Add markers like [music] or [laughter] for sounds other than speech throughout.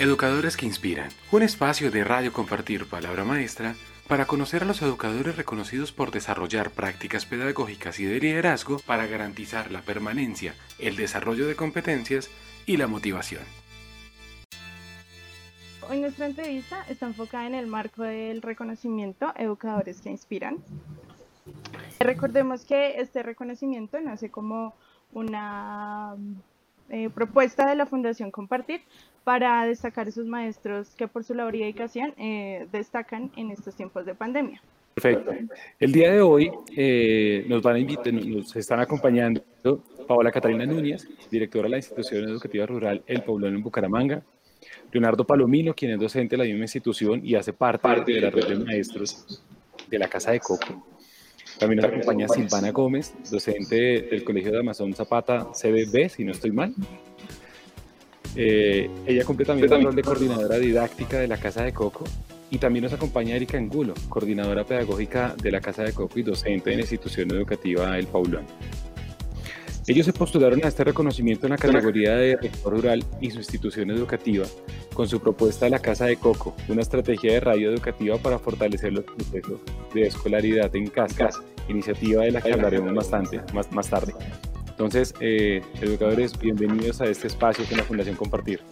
Educadores que Inspiran, un espacio de radio compartir palabra maestra para conocer a los educadores reconocidos por desarrollar prácticas pedagógicas y de liderazgo para garantizar la permanencia, el desarrollo de competencias y la motivación. Hoy nuestra entrevista está enfocada en el marco del reconocimiento Educadores que Inspiran. Recordemos que este reconocimiento nace como una eh, propuesta de la Fundación Compartir para destacar esos maestros que por su labor y dedicación eh, destacan en estos tiempos de pandemia. Perfecto. El día de hoy eh, nos van a invitar, nos están acompañando Paola Catalina Núñez, directora de la institución educativa rural El Poblón en Bucaramanga, Leonardo Palomino, quien es docente de la misma institución y hace parte, parte de la red de maestros de la Casa de Coco. También nos acompaña Silvana Gómez, docente del Colegio de Amazon Zapata CBB, si no estoy mal. Eh, ella cumple también el rol de coordinadora didáctica de la Casa de Coco y también nos acompaña Erika Angulo, coordinadora pedagógica de la Casa de Coco y docente de la institución educativa El Paulón. Ellos se postularon a este reconocimiento en la categoría de rector rural y su institución educativa con su propuesta de la Casa de Coco, una estrategia de radio educativa para fortalecer los procesos de escolaridad en casa, iniciativa de la que hablaremos bastante más, más tarde. Entonces, eh, educadores, bienvenidos a este espacio con la Fundación Compartir.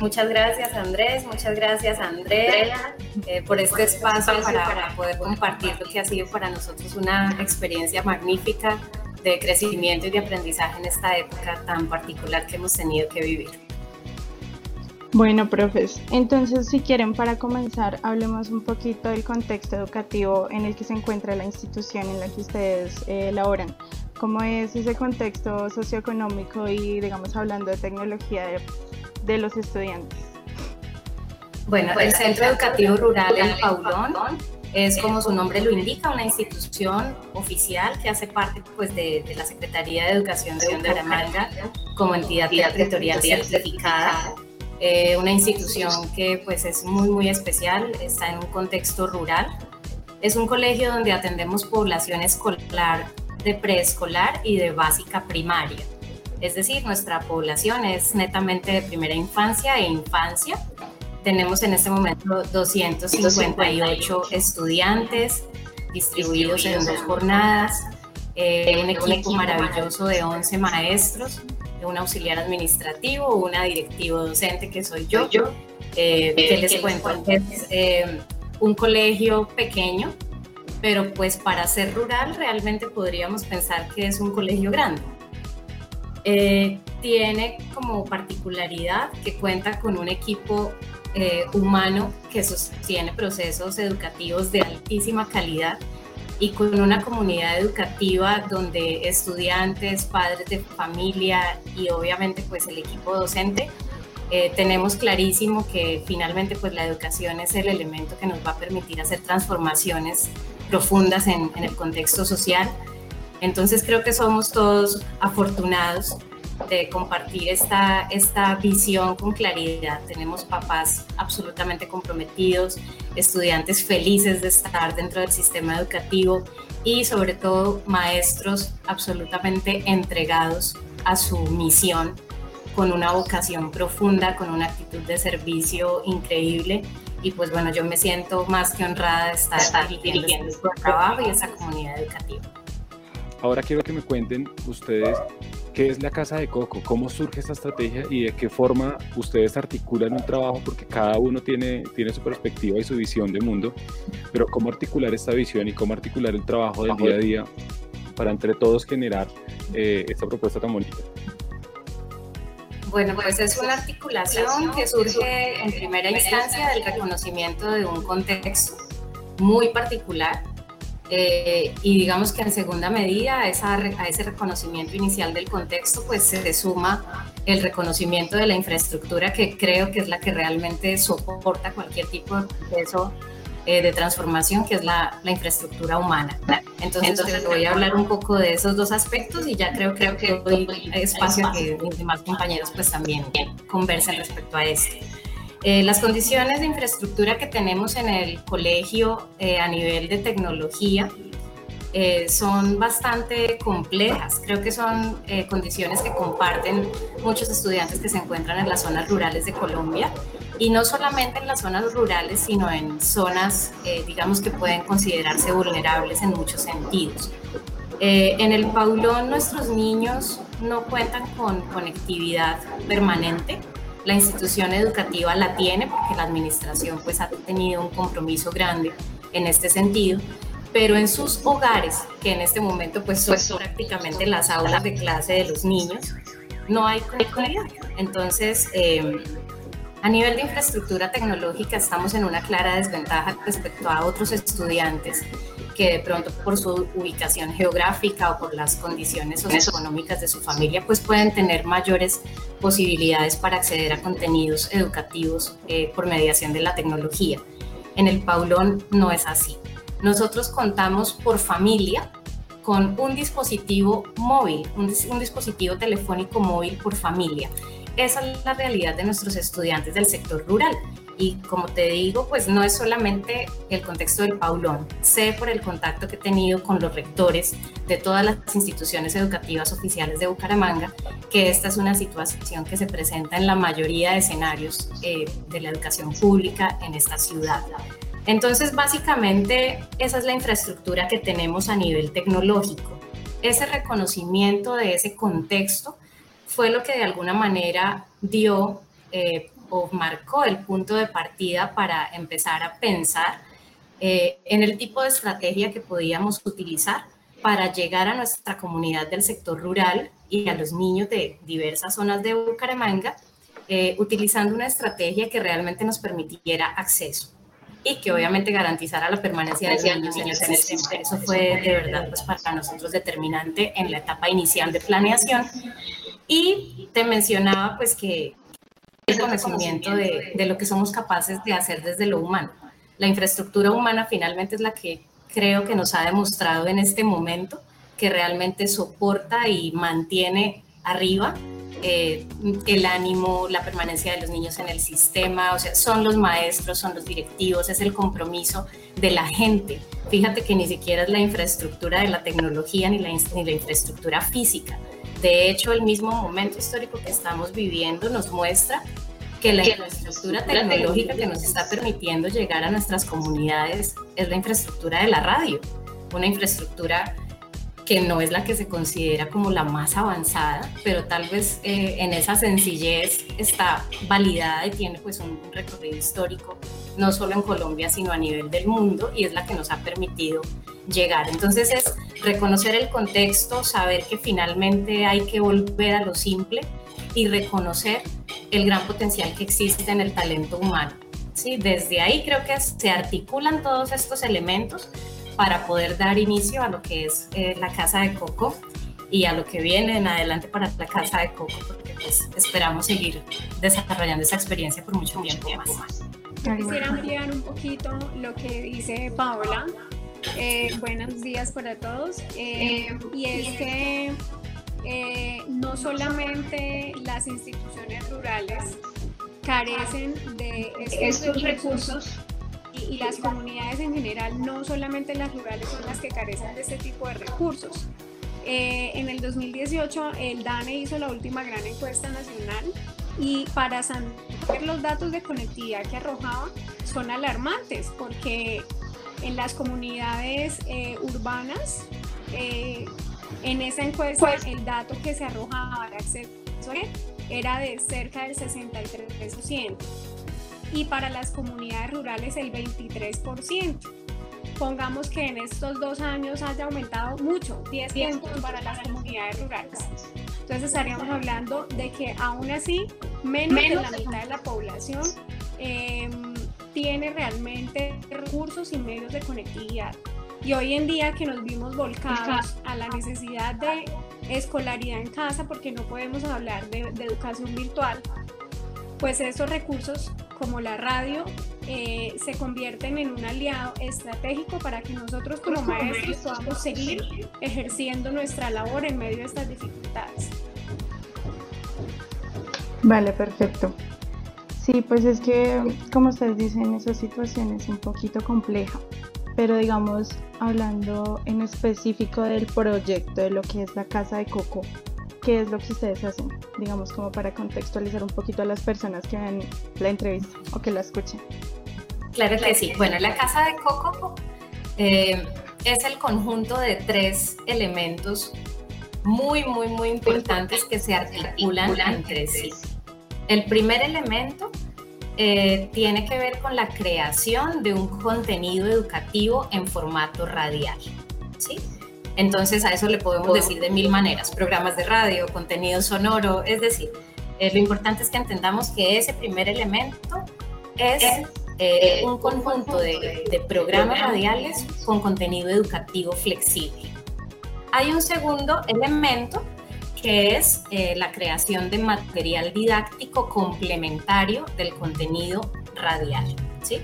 Muchas gracias Andrés, muchas gracias Andrea eh, por este espacio para, poder compartir lo que ha sido para nosotros una experiencia magnífica de crecimiento y de aprendizaje en esta época tan particular que hemos tenido que vivir. Bueno, profes, entonces si quieren para comenzar, hablemos un poquito del contexto educativo en el que se encuentra la institución en la que ustedes eh, laboran cómo es ese contexto socioeconómico y, digamos, hablando de tecnología de, los estudiantes. Bueno, el Centro Educativo Rural El Paulón es como su nombre lo indica, una institución oficial que hace parte pues, de, la Secretaría de Educación de Bucaramanga como entidad territorial certificada. Eh, una institución que pues es muy muy especial, está en un contexto rural. Es un colegio donde atendemos población escolar de preescolar y de básica primaria. Es decir, nuestra población es netamente de primera infancia e infancia. Tenemos en este momento 258 estudiantes distribuidos en dos jornadas, eh, un equipo maravilloso de 11 maestros, un auxiliar administrativo, una directivo docente que soy yo. Eh, que les cuento? Es eh, un colegio pequeño pero pues para ser rural realmente podríamos pensar que es un colegio grande. Eh, tiene como particularidad que cuenta con un equipo eh, humano que sostiene procesos educativos de altísima calidad y con una comunidad educativa donde estudiantes, padres de familia y obviamente pues el equipo docente eh, tenemos clarísimo que finalmente pues la educación es el elemento que nos va a permitir hacer transformaciones profundas en, el contexto social. Entonces creo que somos todos afortunados de compartir esta, esta visión con claridad. Tenemos papás absolutamente comprometidos, estudiantes felices de estar dentro del sistema educativo y sobre todo maestros absolutamente entregados a su misión con una vocación profunda, con una actitud de servicio increíble y pues bueno, yo me siento más que honrada de estar dirigiendo este trabajo y esa comunidad educativa. Ahora quiero que me cuenten ustedes qué es la Casa de Coco, cómo surge esta estrategia y de qué forma ustedes articulan un trabajo, porque cada uno tiene, tiene su perspectiva y su visión de mundo, pero cómo articular esta visión y cómo articular el trabajo del día a día para entre todos generar eh, esta propuesta tan bonita. Bueno, pues es una articulación que surge en primera instancia del reconocimiento de un contexto muy particular eh, y digamos que en segunda medida a, a, ese reconocimiento inicial del contexto pues se suma el reconocimiento de la infraestructura que creo que es la que realmente soporta cualquier tipo de proceso eh, de transformación, que es la, la infraestructura humana. Entonces, Entonces, voy a hablar un poco de esos dos aspectos y ya creo, creo que doy espacio a que mis demás compañeros pues también conversen respecto a esto. Eh, las condiciones de infraestructura que tenemos en el colegio eh, a nivel de tecnología eh, son bastante complejas. Creo que son eh, condiciones que comparten muchos estudiantes que se encuentran en las zonas rurales de Colombia y no solamente en las zonas rurales, sino en zonas, eh, digamos, que pueden considerarse vulnerables en muchos sentidos. en el Paulón nuestros niños no cuentan con conectividad permanente. La institución educativa la tiene porque la administración pues ha tenido un compromiso grande en este sentido pero en sus hogares, que en este momento pues son pues prácticamente las aulas de clase de los niños, no hay conectividad. Entonces, em, a nivel de infraestructura tecnológica estamos en una clara desventaja respecto a otros estudiantes que de pronto por su ubicación geográfica o por las condiciones socioeconómicas de su familia, pues pueden tener mayores posibilidades para acceder a contenidos educativos eh, por mediación de la tecnología. En el Paulón no es así. Nosotros contamos por familia con un dispositivo móvil, un, dispositivo telefónico móvil por familia. Esa es la realidad de nuestros estudiantes del sector rural. Y como te digo, pues no es solamente el contexto del Paulón. Sé por el contacto que he tenido con los rectores de todas las instituciones educativas oficiales de Bucaramanga, que esta es una situación que se presenta en la mayoría de escenarios eh, de la educación pública en esta ciudad. Entonces, básicamente, esa es la infraestructura que tenemos a nivel tecnológico. Ese reconocimiento de ese contexto fue lo que de alguna manera dio eh, o marcó el punto de partida para empezar a pensar eh, en el tipo de estrategia que podíamos utilizar para llegar a nuestra comunidad del sector rural y a los niños de diversas zonas de Bucaramanga, eh, utilizando una estrategia que realmente nos permitiera acceso y que obviamente garantizara la permanencia de los niños en el sistema. Eso fue de verdad pues, para nosotros determinante en la etapa inicial de planeación. Y te mencionaba pues que el conocimiento de, de lo que somos capaces de hacer desde lo humano. La infraestructura humana finalmente es la que creo que nos ha demostrado en este momento que realmente soporta y mantiene arriba eh, el ánimo, la permanencia de los niños en el sistema, o sea, son los maestros, son los directivos, es el compromiso de la gente. Fíjate que ni siquiera es la infraestructura de la tecnología ni la, ni la infraestructura física. De hecho, el mismo momento histórico que estamos viviendo nos muestra que la infraestructura tecnológica que nos está permitiendo llegar a nuestras comunidades es la infraestructura de la radio, una infraestructura que no es la que se considera como la más avanzada, pero tal vez eh, en esa sencillez está validada y tiene pues un, recorrido histórico, no solo en Colombia, sino a nivel del mundo, y es la que nos ha permitido llegar. Entonces es reconocer el contexto, saber que finalmente hay que volver a lo simple y reconocer el gran potencial que existe en el talento humano. ¿sí? Desde ahí creo que se articulan todos estos elementos para poder dar inicio a lo que es eh, la Casa de Coco y a lo que viene en adelante para la Casa de Coco, porque pues, esperamos seguir desarrollando esa experiencia por mucho tiempo más. Quisiera ampliar un poquito lo que dice Paola. Eh, buenos días para todos. Eh, y es que no solamente las instituciones rurales carecen de estos recursos y, las comunidades en general, no solamente las rurales, son las que carecen de este tipo de recursos. Eh, en el 2018 el DANE hizo la última gran encuesta nacional y para saber los datos de conectividad que arrojaba son alarmantes porque en las comunidades eh, urbanas eh, en esa encuesta el dato que se arrojaba acceso era de cerca del 63% y para las comunidades rurales el 23%. Pongamos que en estos dos años haya aumentado mucho, 10 puntos para las comunidades rurales. Entonces estaríamos hablando de que aún así menos, de la mitad de la población em, tiene realmente recursos y medios de conectividad. Y hoy en día que nos vimos volcados a la necesidad de escolaridad en casa, porque no podemos hablar de, de educación virtual, pues esos recursos como la radio eh, se convierten en un aliado estratégico para que nosotros como maestros podamos seguir ejerciendo nuestra labor en medio de estas dificultades. Vale, perfecto. Sí, pues es que, como ustedes dicen, esa situación es un poquito compleja, pero digamos, hablando en específico del proyecto, de lo que es la Casa de Coco, ¿qué es lo que ustedes hacen? Digamos, como para contextualizar un poquito a las personas que ven la entrevista o que la escuchen. Claro que sí. Bueno, la Casa de Coco eh, es el conjunto de tres elementos muy, muy, muy importantes que se articulan entre sí. El primer elemento eh, tiene que ver con la creación de un contenido educativo en formato radial. ¿sí? Entonces a eso le podemos decir de mil maneras, programas de radio, contenido sonoro, es decir, eh, lo importante es que entendamos que ese primer elemento es eh, un conjunto de, de programas radiales con contenido educativo flexible. Hay un segundo elemento que es eh, la creación de material didáctico complementario del contenido radial. ¿sí?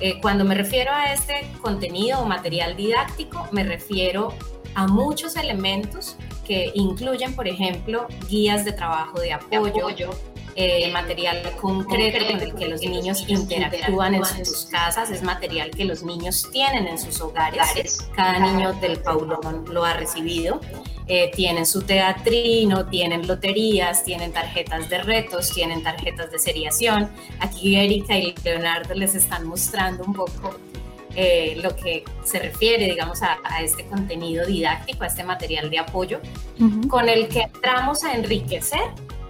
Eh, cuando me refiero a este contenido o material didáctico, me refiero a muchos elementos que incluyen, por ejemplo, guías de trabajo de apoyo, eh, material concreto con el que los niños interactúan en sus casas, es material que los niños tienen en sus hogares. Cada niño del Paulón lo ha recibido. Eh, tienen su teatrino, tienen loterías, tienen tarjetas de retos, tienen tarjetas de seriación. Aquí Erika y Leonardo les están mostrando un poco eh, lo que se refiere, digamos, a, este contenido didáctico, a este material de apoyo, con el que entramos a enriquecer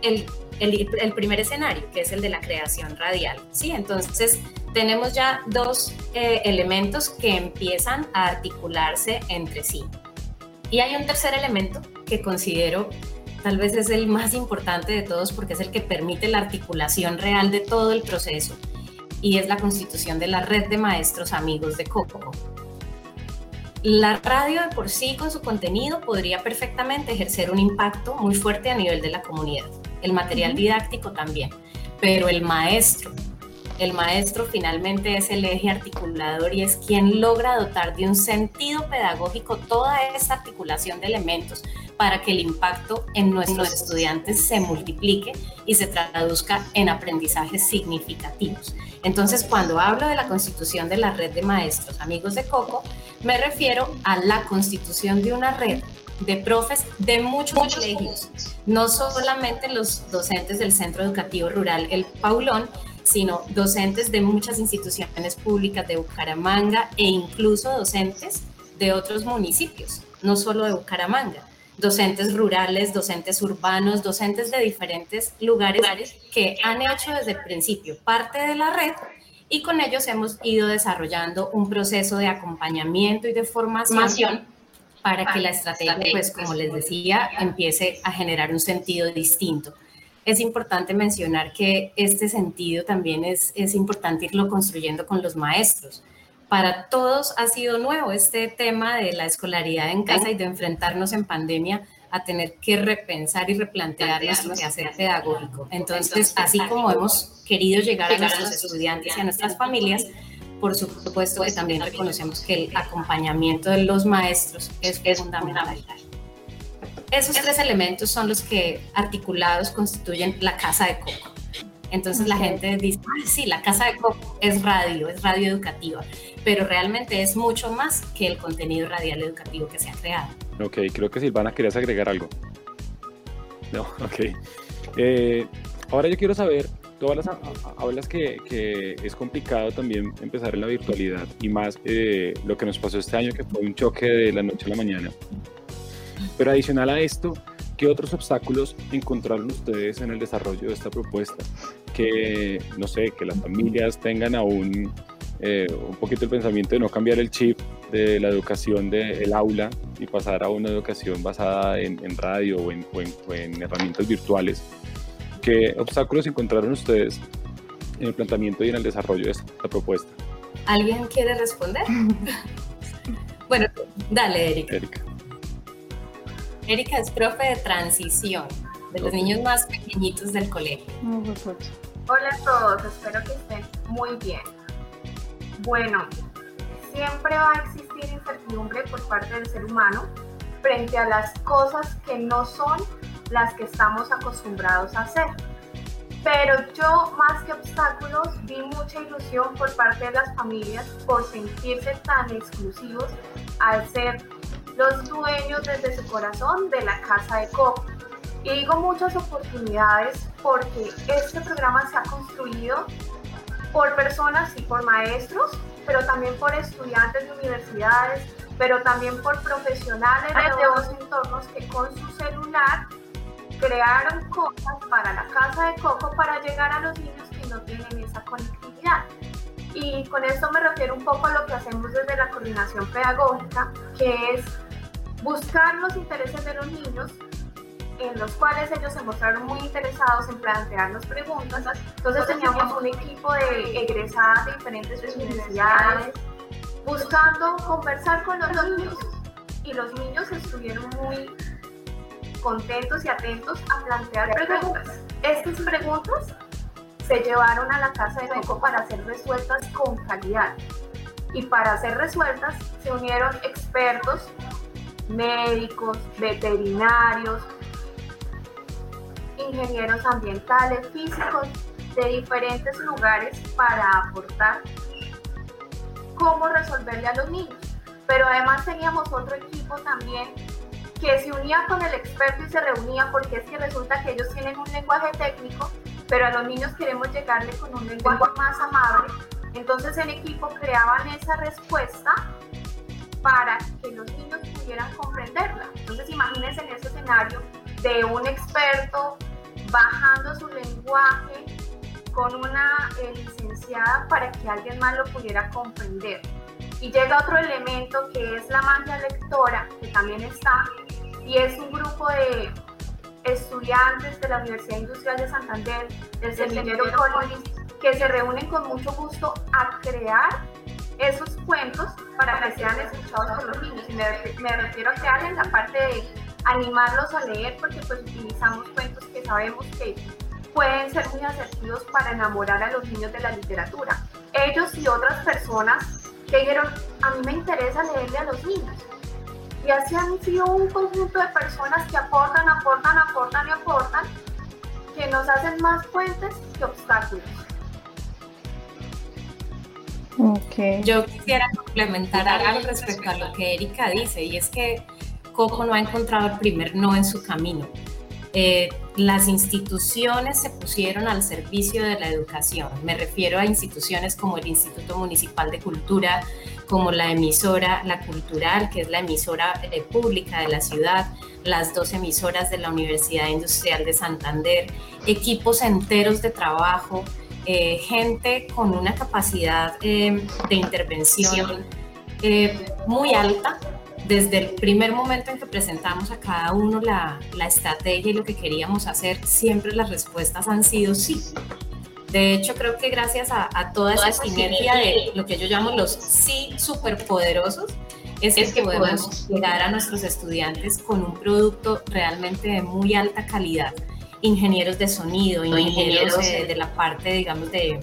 el, el, primer escenario, que es el de la creación radial. ¿sí? Entonces, tenemos ya dos eh, elementos que empiezan a articularse entre sí. Y hay un tercer elemento que considero tal vez es el más importante de todos porque es el que permite la articulación real de todo el proceso y es la constitución de la red de maestros amigos de Coco. La radio de por sí con su contenido podría perfectamente ejercer un impacto muy fuerte a nivel de la comunidad, el material didáctico también, pero el maestro el maestro finalmente es el eje articulador y es quien logra dotar de un sentido pedagógico toda esa articulación de elementos para que el impacto en nuestros estudiantes se multiplique y se traduzca en aprendizajes significativos. Entonces, cuando hablo de la constitución de la red de maestros amigos de Coco, me refiero a la constitución de una red de profes de muchos, muchos colegios, no solamente los docentes del Centro Educativo Rural El Paulón, sino docentes de muchas instituciones públicas de Bucaramanga e incluso docentes de otros municipios, no solo de Bucaramanga, docentes rurales, docentes urbanos, docentes de diferentes lugares que han hecho desde el principio parte de la red y con ellos hemos ido desarrollando un proceso de acompañamiento y de formación para que la estrategia, pues como les decía, empiece a generar un sentido distinto es importante mencionar que este sentido también es, es importante irlo construyendo con los maestros. Para todos ha sido nuevo este tema de la escolaridad en casa y de enfrentarnos en pandemia a tener que repensar y replantear nuestro quehacer pedagógico. Entonces, así como hemos querido llegar a nuestros estudiantes y a nuestras familias, por supuesto que también reconocemos que el acompañamiento de los maestros es, es fundamental. Esos tres elementos son los que articulados constituyen la casa de coco. Entonces la gente dice, sí, la casa de coco es radio, es radio educativa, pero realmente es mucho más que el contenido radial educativo que se ha creado. Ok, creo que Silvana querías agregar algo. No, [laughs] ok. Eh, ahora yo quiero saber, todas las hablas que, que, es complicado también empezar en la virtualidad y más eh, lo que nos pasó este año que fue un choque de la noche a la mañana. Pero adicional a esto, ¿qué otros obstáculos encontraron ustedes en el desarrollo de esta propuesta? Que, no sé, que las familias tengan aún eh, un poquito el pensamiento de no cambiar el chip de la educación del aula y pasar a una educación basada en, radio o en, en, herramientas virtuales. ¿Qué obstáculos encontraron ustedes en el planteamiento y en el desarrollo de esta propuesta? ¿Alguien quiere responder? [laughs] bueno, dale, Erika. Erika. Erika es profe de transición, de los niños más pequeñitos del colegio. Hola a todos, espero que estén muy bien. Bueno, siempre va a existir incertidumbre por parte del ser humano frente a las cosas que no son las que estamos acostumbrados a hacer. pero yo más que obstáculos vi mucha ilusión por parte de las familias por sentirse tan exclusivos al ser los dueños desde su corazón de la casa de coco. Y digo muchas oportunidades porque este programa se ha construido por personas y por maestros, pero también por estudiantes de universidades, pero también por profesionales de otros entornos que con su celular crearon cosas para la casa de coco para llegar a los niños que no tienen esa conectividad. Y con esto me refiero un poco a lo que hacemos desde la coordinación pedagógica, que es buscar los intereses de los niños en los cuales ellos se mostraron muy interesados en plantearnos preguntas. Entonces teníamos un equipo de egresadas de diferentes universidades buscando conversar con los niños y los niños estuvieron muy contentos y atentos a plantear preguntas. Estas preguntas se llevaron a la casa de Coco para ser resueltas con calidad. Y para ser resueltas se unieron expertos, médicos, veterinarios, ingenieros ambientales, físicos de diferentes lugares para aportar cómo resolverle a los niños. Pero además teníamos otro equipo también que se unía con el experto y se reunía porque es que resulta que ellos tienen un lenguaje técnico, pero a los niños queremos llegarle con un lenguaje más amable. Entonces el equipo creaban esa respuesta para que los niños pudieran comprenderla. Entonces imagínense en ese escenario de un experto bajando su lenguaje con una eh, licenciada para que alguien más lo pudiera comprender. Y llega otro elemento que es la magia lectora, que también está, y es un grupo de estudiantes de la Universidad Industrial de Santander, del Semillero College, que se reúnen con mucho gusto a crear esos cuentos para que sean escuchados por los niños. Y me, me refiero a crear en la parte de animarlos a leer porque pues utilizamos cuentos que sabemos que pueden ser muy asertivos para enamorar a los niños de la literatura. Ellos y otras personas que dijeron, a mí me interesa leerle a los niños. Y así han sido un conjunto de personas que aportan, aportan, aportan y aportan, que nos hacen más puentes que obstáculos. Okay. Yo quisiera complementar algo respecto a lo que Erika dice, y es que Coco no ha encontrado el primer no en su camino. Eh, las instituciones se pusieron al servicio de la educación. Me refiero a instituciones como el Instituto Municipal de Cultura, como la emisora La Cultural, que es la emisora eh, pública de la ciudad, las dos emisoras de la Universidad Industrial de Santander, equipos enteros de trabajo, eh, gente con una capacidad de intervención muy alta desde el primer momento en que presentamos a cada uno la, la, estrategia y lo que queríamos hacer, siempre las respuestas han sido sí. De hecho, creo que gracias a, toda, esa sinergia de lo que yo llamo los sí superpoderosos, es, es que podemos llegar a nuestros estudiantes con un producto realmente de muy alta calidad. Ingenieros de sonido, ingenieros, de la parte, digamos, de,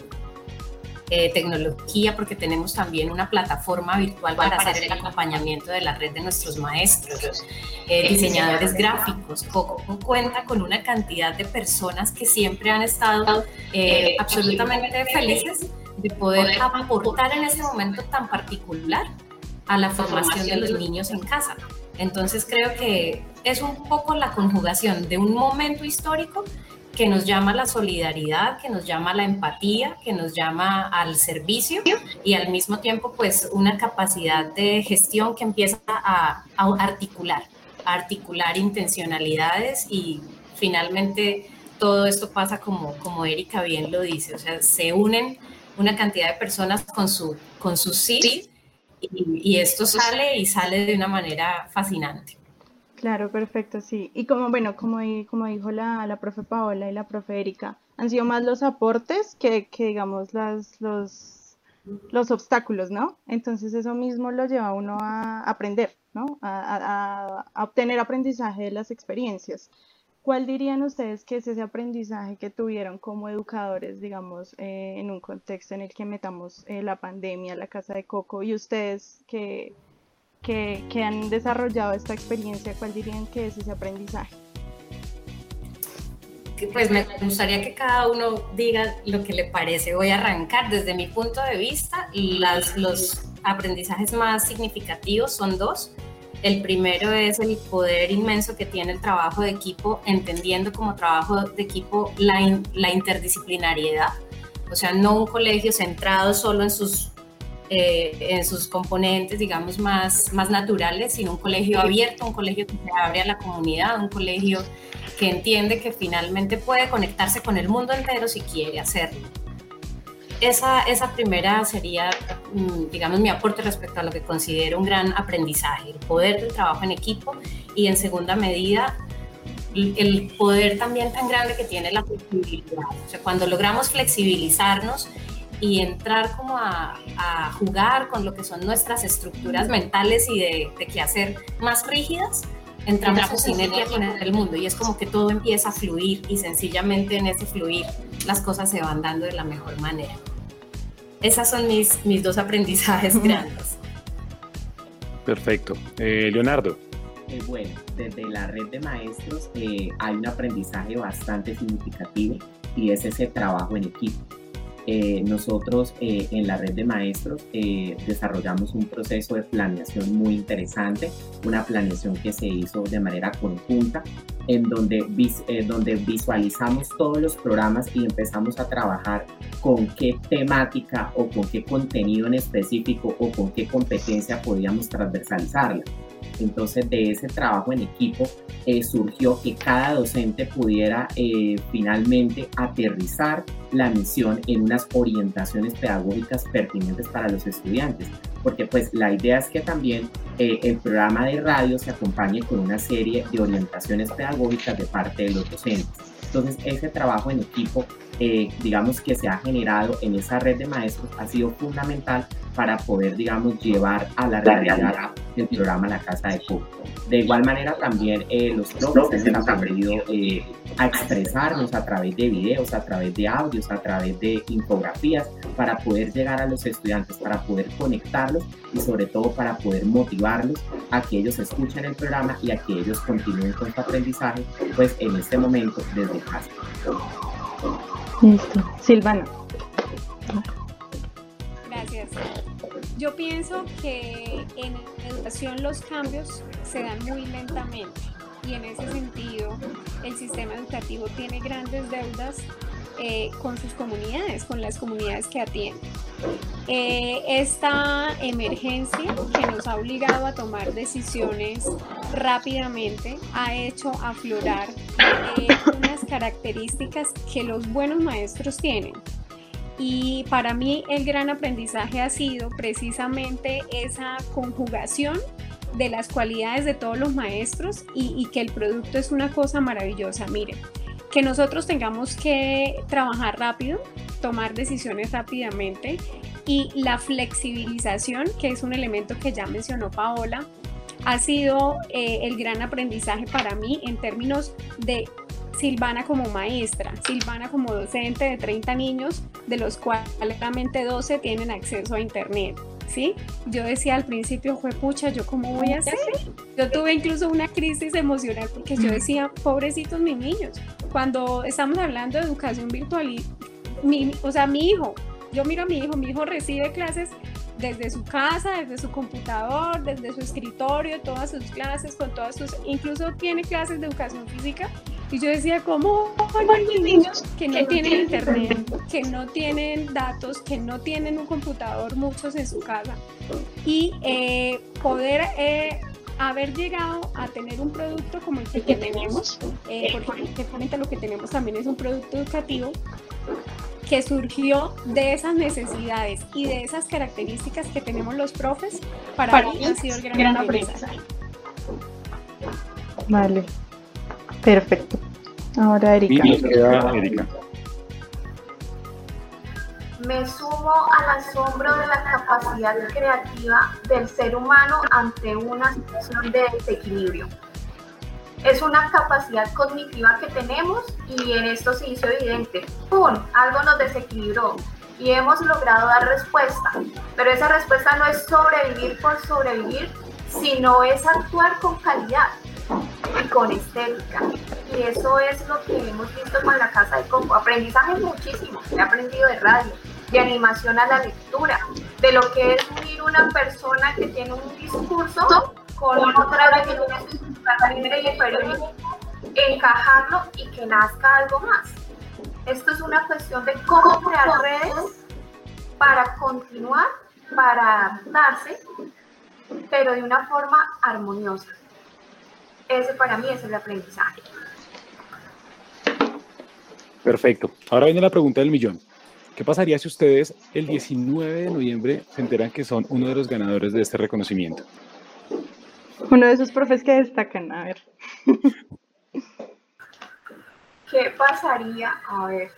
eh, tecnología, porque tenemos también una plataforma virtual para, hacer el acompañamiento de la red de nuestros maestros, eh, diseñadores gráficos. Coco cuenta con una cantidad de personas que siempre han estado eh, absolutamente felices de poder aportar en ese momento tan particular a la formación de los niños en casa. Entonces creo que es un poco la conjugación de un momento histórico que nos llama a la solidaridad, que nos llama a la empatía, que nos llama al servicio y al mismo tiempo pues una capacidad de gestión que empieza a, articular, a articular intencionalidades y finalmente todo esto pasa como, como Erika bien lo dice, o sea, se unen una cantidad de personas con su, con su sí y, y esto sale y sale de una manera fascinante. Claro, perfecto, sí. Y como, bueno, como, dijo la, la profe Paola y la profe Erika, han sido más los aportes que, que digamos, las, los, los obstáculos, ¿no? Entonces eso mismo lo lleva a uno a aprender, ¿no? A, a, obtener aprendizaje de las experiencias. ¿Cuál dirían ustedes que es ese aprendizaje que tuvieron como educadores, digamos, eh, en un contexto en el que metamos eh, la pandemia, la casa de coco, y ustedes que que, que, han desarrollado esta experiencia, ¿cuál dirían que es ese aprendizaje? pues me gustaría que cada uno diga lo que le parece. Voy a arrancar desde mi punto de vista. Los aprendizajes más significativos son dos. El primero es el poder inmenso que tiene el trabajo de equipo, entendiendo como trabajo de equipo la, la interdisciplinariedad. O sea, no un colegio centrado solo en sus, eh, en sus componentes, digamos, más, más naturales, sino un colegio abierto, un colegio que se abre a la comunidad, un colegio que entiende que finalmente puede conectarse con el mundo entero si quiere hacerlo. Esa, esa primera sería, mm, digamos, mi aporte respecto a lo que considero un gran aprendizaje, el poder del trabajo en equipo y en segunda medida el poder también tan grande que tiene la flexibilidad. O sea, cuando logramos flexibilizarnos y entrar como a, a jugar con lo que son nuestras estructuras mentales y de, de qué hacer más rígidas, entramos en sinergia con el mundo y es como que todo empieza a fluir y sencillamente en ese fluir las cosas se van dando de la mejor manera. Esas son mis, mis dos aprendizajes grandes. Perfecto. Eh, Leonardo. Eh, bueno, desde la red de maestros eh, hay un aprendizaje bastante significativo y es ese trabajo en equipo. Eh, nosotros eh, en la red de maestros eh, desarrollamos un proceso de planeación muy interesante, una planeación que se hizo de manera conjunta, en donde, donde visualizamos todos los programas y empezamos a trabajar con qué temática o con qué contenido en específico o con qué competencia podíamos transversalizarla. Entonces de ese trabajo en equipo eh, surgió que cada docente pudiera eh, finalmente aterrizar la misión en unas orientaciones pedagógicas pertinentes para los estudiantes, porque pues la idea es que también eh, el programa de radio se acompañe con una serie de orientaciones pedagógicas de parte de los docentes. Entonces ese trabajo en equipo, digamos que se ha generado en esa red de maestros, ha sido fundamental para poder, digamos, llevar a la realidad el programa La Casa de Cuba. De igual manera, también eh, los profes hemos aprendido eh, a expresarnos a través de videos, a través de audios, a través de infografías, para poder llegar a los estudiantes, para poder conectarlos y sobre todo para poder motivarlos a que ellos escuchen el programa y a que ellos continúen con su aprendizaje, pues en este momento desde casa. Listo. Silvana. Gracias. Yo pienso que en educación los cambios se dan muy lentamente y en ese sentido el sistema educativo tiene grandes deudas eh, con sus comunidades, con las comunidades que atiende. Eh, esta emergencia que nos ha obligado a tomar decisiones rápidamente ha hecho aflorar eh, unas características que los buenos maestros tienen y para mí el gran aprendizaje ha sido precisamente esa conjugación de las cualidades de todos los maestros y, que el producto es una cosa maravillosa. Miren, que nosotros tengamos que trabajar rápido, tomar decisiones rápidamente y la flexibilización, que es un elemento que ya mencionó Paola, ha sido eh, el gran aprendizaje para mí en términos de Silvana como maestra, Silvana como docente de 30 niños, de los cuales solamente 12 tienen acceso a Internet. ¿Sí? Yo decía al principio, fue pucha, ¿yo cómo voy a hacer? Yo tuve incluso una crisis emocional porque yo decía, pobrecitos mis niños. Cuando estamos hablando de educación virtual, mi, o sea, mi hijo, yo miro a mi hijo, mi hijo recibe clases desde su casa, desde su computador, desde su escritorio, todas sus clases, con todas sus, incluso tiene clases de educación física y yo decía, ¿cómo hay niños que no tienen internet, que no tienen datos, que no tienen un computador, muchos en su casa? Y eh, poder eh, haber llegado a tener un producto como el que tenemos, eh, porque efectivamente lo que tenemos también es un producto educativo que surgió de esas necesidades y de esas características que tenemos los profes, para, mí ha sido el gran, aprendizaje. Vale. Perfecto. Ahora Erika. Me sumo al asombro de la capacidad creativa del ser humano ante una situación de desequilibrio. Es una capacidad cognitiva que tenemos y en esto se hizo evidente. ¡Pum! Algo nos desequilibró y hemos logrado dar respuesta. Pero esa respuesta no es sobrevivir por sobrevivir, sino es actuar con calidad y con estética. y eso es lo que hemos visto con la Casa de Coco. Aprendizaje muchísimo, he aprendido de radio, de animación a la lectura, de lo que es unir una persona que tiene un discurso con otra que tiene y encajarlo y que nazca algo más. Esto es una cuestión de cómo crear redes para continuar, para adaptarse, pero de una forma armoniosa. Ese para mí es el aprendizaje. Perfecto. Ahora viene la pregunta del millón. ¿Qué pasaría si ustedes el 19 de noviembre se enteran que son uno de los ganadores de este reconocimiento? Uno de esos profes que destacan, a ver. ¿Qué pasaría? A ver,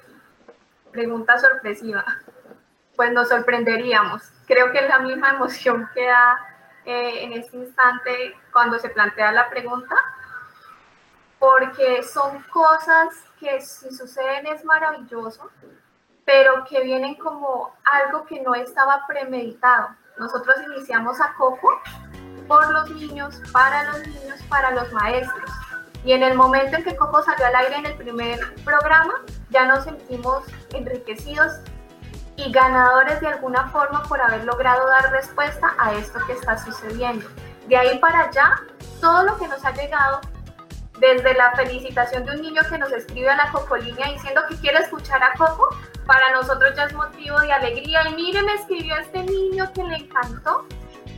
pregunta sorpresiva. Pues nos sorprenderíamos. Creo que es la misma emoción que da en este instante cuando se plantea la pregunta, porque son cosas que si suceden es maravilloso, pero que vienen como algo que no estaba premeditado. Nosotros iniciamos a Coco por los niños, para los niños, para los maestros. Y en el momento en que Coco salió al aire en el primer programa, ya nos sentimos enriquecidos y ganadores de alguna forma por haber logrado dar respuesta a esto que está sucediendo. De ahí para allá, todo lo que nos ha llegado, desde la felicitación de un niño que nos escribe a la Cocolínea diciendo que quiere escuchar a Coco, para nosotros ya es motivo de alegría. Y mire, me escribió este niño que le encantó.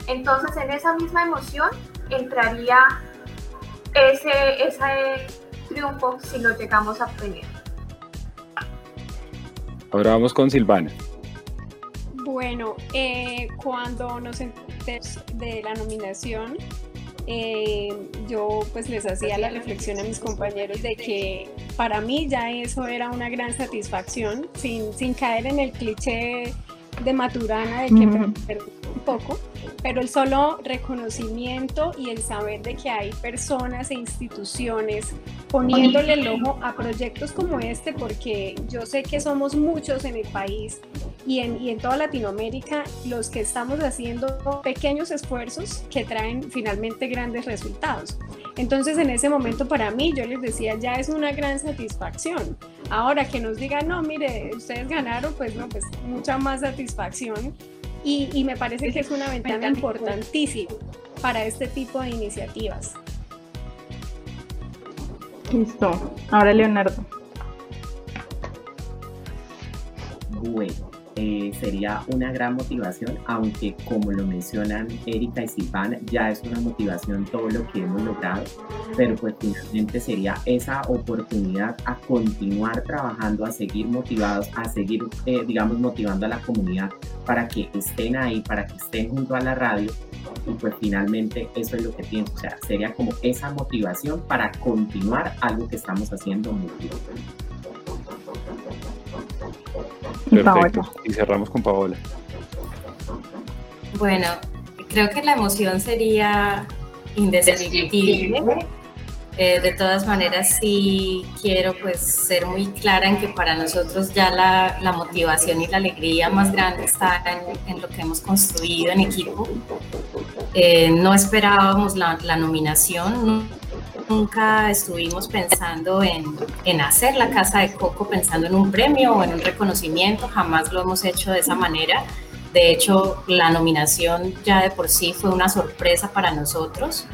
Entonces, en esa misma emoción entraría ese, ese triunfo si lo llegamos a obtener. Ahora vamos con Silvana. Bueno, eh, cuando nos enteramos de la nominación, eh, yo pues les hacía la reflexión a mis compañeros de que para mí ya eso era una gran satisfacción, sin, sin caer en el cliché de Maturana de que me perdí un poco, pero el solo reconocimiento y el saber de que hay personas e instituciones poniéndole el ojo a proyectos como este, porque yo sé que somos muchos en el país y en, y en toda Latinoamérica los que estamos haciendo pequeños esfuerzos que traen finalmente grandes resultados. Entonces en ese momento para mí yo les decía ya es una gran satisfacción. Ahora que nos digan, no, mire, ustedes ganaron, pues no, pues mucha más satisfacción y, y me parece que es una ventana importantísima para este tipo de iniciativas. Listo. Ahora Leonardo. Bueno, eh, sería una gran motivación, aunque como lo mencionan Erika y Silvana, ya es una motivación todo lo que hemos logrado, pero pues finalmente sería esa oportunidad a continuar trabajando, a seguir motivados, a seguir, eh, digamos, motivando a la comunidad para que estén ahí, para que estén junto a la radio. Y pues finalmente eso es lo que pienso, o sea, sería como esa motivación para continuar algo que estamos haciendo muy bien. Perfecto. Y cerramos con Paola. Bueno, creo que la emoción sería indescriptible. Eh, de todas maneras, sí quiero pues ser muy clara en que para nosotros ya la, la motivación y la alegría más grande está en, en lo que hemos construido en equipo. Eh, no esperábamos la, la nominación, nunca estuvimos pensando en, en, hacer la Casa de Coco pensando en un premio o en un reconocimiento, jamás lo hemos hecho de esa manera. De hecho, la nominación ya de por sí fue una sorpresa para nosotros.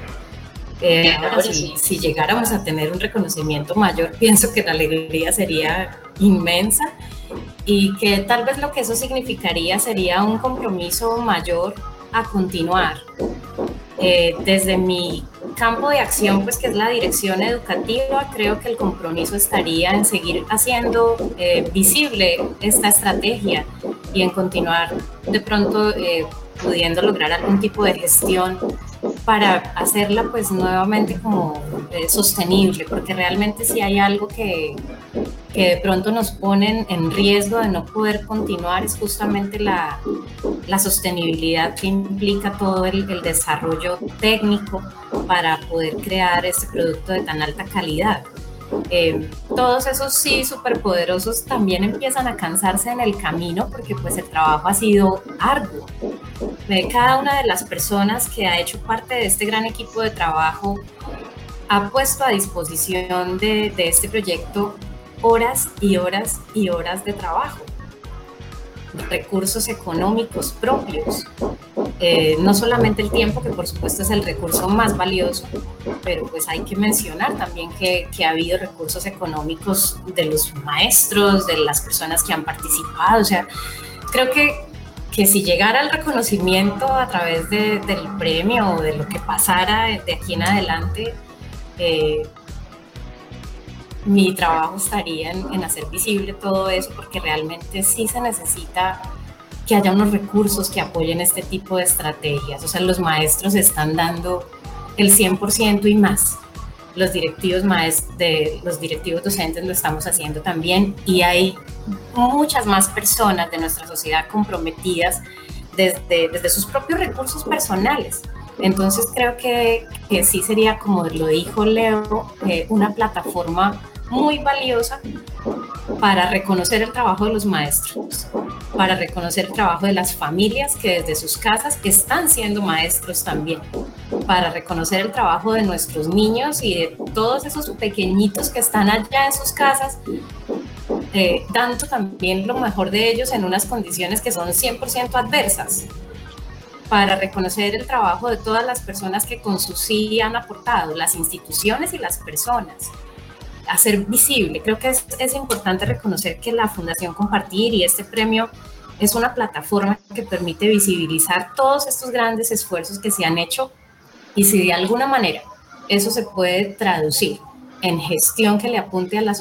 Eh, ahora, si, si llegáramos a tener un reconocimiento mayor, [laughs] pienso que la alegría sería inmensa y que tal vez lo que eso significaría sería un compromiso mayor a continuar. Eh, desde mi campo de acción, pues que es la dirección educativa, creo que el compromiso estaría en seguir haciendo eh, visible esta estrategia y en continuar de pronto eh, pudiendo lograr algún tipo de gestión para hacerla pues nuevamente como eh, sostenible, porque realmente si hay algo que, que de pronto nos ponen en riesgo de no poder continuar es justamente la, la sostenibilidad que implica todo el, el, desarrollo técnico para poder crear este producto de tan alta calidad. Eh, todos esos sí superpoderosos también empiezan a cansarse en el camino porque pues el trabajo ha sido arduo. De cada una de las personas que ha hecho parte de este gran equipo de trabajo ha puesto a disposición de, este proyecto horas y horas y horas de trabajo, recursos económicos propios, eh, no solamente el tiempo, que por supuesto es el recurso más valioso, pero pues hay que mencionar también que, que, ha habido recursos económicos de los maestros, de las personas que han participado, o sea, creo que, que si llegara el reconocimiento a través de, del premio o de lo que pasara de aquí en adelante, eh, mi trabajo estaría en, hacer visible todo eso porque realmente sí se necesita que haya unos recursos que apoyen este tipo de estrategias. O sea, los maestros están dando el 100% y más. Los directivos, de, los directivos docentes lo estamos haciendo también y hay muchas más personas de nuestra sociedad comprometidas desde, desde sus propios recursos personales. Entonces creo que, que sí sería, como lo dijo Leo, eh, una plataforma muy valiosa para reconocer el trabajo de los maestros, para reconocer el trabajo de las familias que desde sus casas están siendo maestros también, para reconocer el trabajo de nuestros niños y de todos esos pequeñitos que están allá en sus casas, eh, dando también lo mejor de ellos en unas condiciones que son 100% adversas para reconocer el trabajo de todas las personas que con su sí han aportado, las instituciones y las personas hacer visible. Creo que es, es, importante reconocer que la Fundación Compartir y este premio es una plataforma que permite visibilizar todos estos grandes esfuerzos que se han hecho y si de alguna manera eso se puede traducir en gestión que le apunte a la,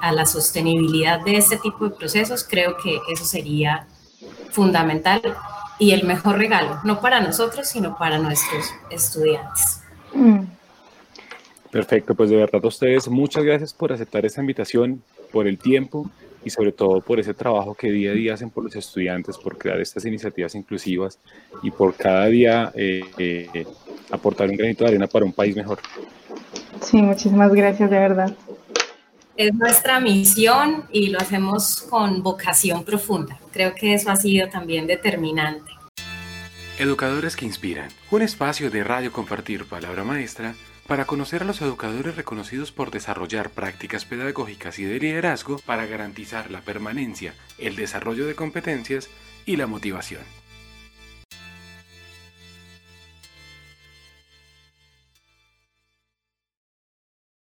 a la sostenibilidad de este tipo de procesos, creo que eso sería fundamental y el mejor regalo, no para nosotros, sino para nuestros estudiantes. Mm. Perfecto, pues de verdad a ustedes muchas gracias por aceptar esta invitación, por el tiempo y sobre todo por ese trabajo que día a día hacen por los estudiantes, por crear estas iniciativas inclusivas y por cada día eh, eh, aportar un granito de arena para un país mejor. Sí, muchísimas gracias, de verdad. Es nuestra misión y lo hacemos con vocación profunda. Creo que eso ha sido también determinante. Educadores que inspiran. Un espacio de radio compartir palabra maestra para conocer a los educadores reconocidos por desarrollar prácticas pedagógicas y de liderazgo para garantizar la permanencia, el desarrollo de competencias y la motivación.